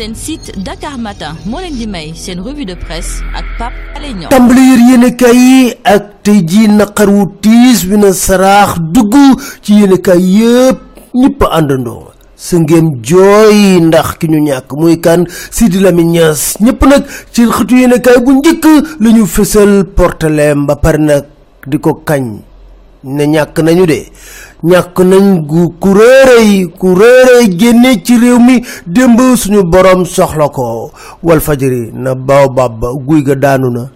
seen site Dakar Matin moo leen di may seen revue de presse ak Pape Alé Niang. Tàmbali yër yi ak tey jii naqar wu tiis bi na saraax dugg ci yéenekaay yëpp ñëpp àndandoo. Sa ngeen jooy ndax ki ñu ñàkk muy kan? Sidi Lamine Niass. Ñëpp nag ci xëtu yéenekaay bu njëkk la ñu fësal portaleem ba pare nag di ko kañ ne ñàkk nañu de. Ñàkk nañ gu ku réeréy ku réeréy génne ci réew mi démb suñu borom soxla ko. Wal fajiri na baobab ba guy ga daanu na.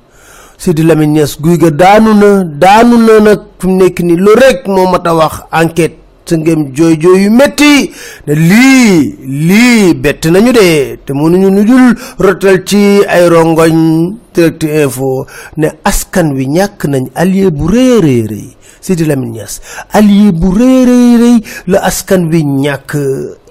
Sidi Lamine Niass guy ga daanu na daanu na nag ni lu rek moo mat a wax enquête sa ngeen jooy jooy yu métti ne lii lii bett nañu de. Te mënuñu nu dul rotal ci ay rongoñ. Direct info. Ne askan wi ñàkk nañ allié bu rëy rëy rëy. Sidi Lamine Niass allié bu rëy rëy la askan wi ñàkk.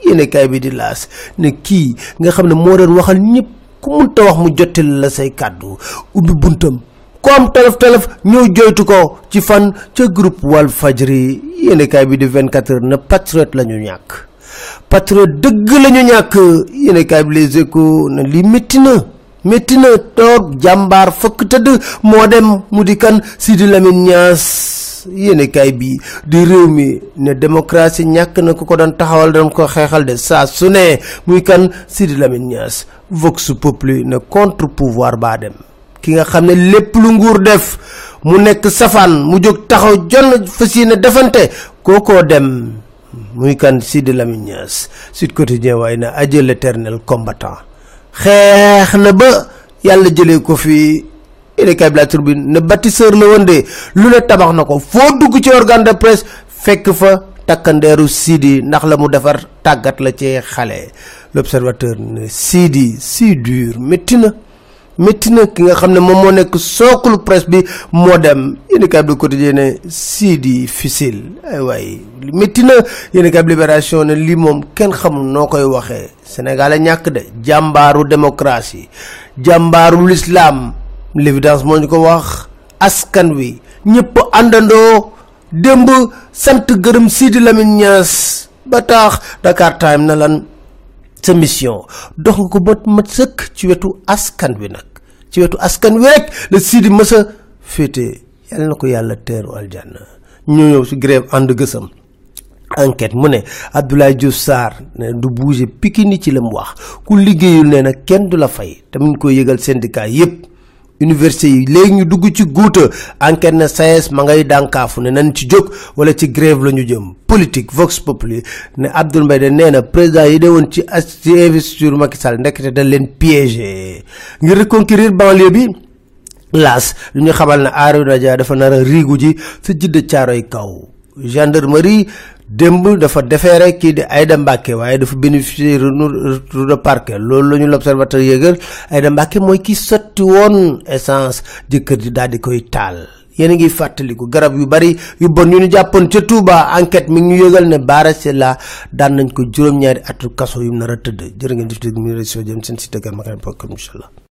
Yéene kaay bi di laas. Ne kii nga xam ne moo doon waxal ñëpp ku munta wax mu jottil la say kàddu. Ubbi buntam ku am telef telef ñëw joytu ko ci fan ca groupe wal fajri yéene kaay bi di 24 heures ne patriote la ñu ñàkk. Patriote dëgg la ñu ñàkk. Yéene kaay bi les échos ne lii métti na métti na toog jàmbaar fëkk tëdd moo dem mu kan? Sidi Lamine Niass. Yéene kaay bi di réew mi ne démocratie ñàkk na ku ko doon taxawal doon ko xeexal de saa su muy kan? Sidi Lamine Niass. Vox populi ne contre pouvoir baa dem ki nga xam ne lépp lu nguur def mu nekk safaan mu jóg taxaw jonn fas yéene defante kookoo dem. Muy kan? Sidi Lamine Niass. Sud Quotidien waaye na adieu l'éternel combattant. Xeex na ba yàlla jëlee ko fi. Yéenekaay bi la Tribune ne bâtisseur la woon de. Lu tabax na ko. Foo dugg ci organe de presse fekk fa Sidi ndax la mu defar tàggat la ci xale. L'observateur ne Sidi si dur métti na ki nga xam ne moom moo nekk sookulu presse bi moo dem. Yéenekaay bi Le Quotidien ne Sidi difficile ay waay métti na. Yéenekaay bi Libération ne lii moom kenn xamul noo koy waxee. Sénégal de. Jàmbaaru démocratie jàmbaaru l'islam l'évidence moo ko wax. Askan wi ñëpp àndandoo. Démb sant gërëm Sidi Lamine Niass. Ba tax Dakar Time na lan sa mission. Dox ko ba mat sëkk ci wetu askan wi nag ci wetu askan wi rek la Sidi mësa féete. Yàlla na ko yàlla teeru aljanna. Ñoo ñëw si grève ànd gësam enquête mu ne Abdoulaye Diouf Sarr ne du bouger Pikine ci la mu wax. Ku liggéeyul nee na kenn du fay. Syndicat yépp université yi. Léegi ñu dugg ci guuta enquête na SAES ma ngay dànkaafu ne nañ ci jóg wala ci grève la ñu jëm. Politique Vox Populi ne Abdoul Mbaye de na président yi de woon ci ci investiture Macky Sall ndekete dañ leen piégé. Ngir reconquérir banlieue bi laas lu ñu xamal ne Arouna Dia dafa nar a riigu ji sa jidda caaroy kaw. Gendarmerie démb dafa defeere kii di Aïda Mbacke waaye dafa bénéficier retour de parquet. Loolu la ñu l'observateur yëgal. Aïda Mbacke mooy ki sotti woon essence jëkkër ji daal di koy taal. Yéen a ngi fàttaliku garab yu bari yu bon ñu jàppoon ca Touba. Enquête mi ñu yëgal ne Bara Sylla daan nañ ko juróom-ñaari atu kaso yu nar a tëdd. Jërë ngeen dégg mi réseau jëm seen site Dakar Matin point com incha allah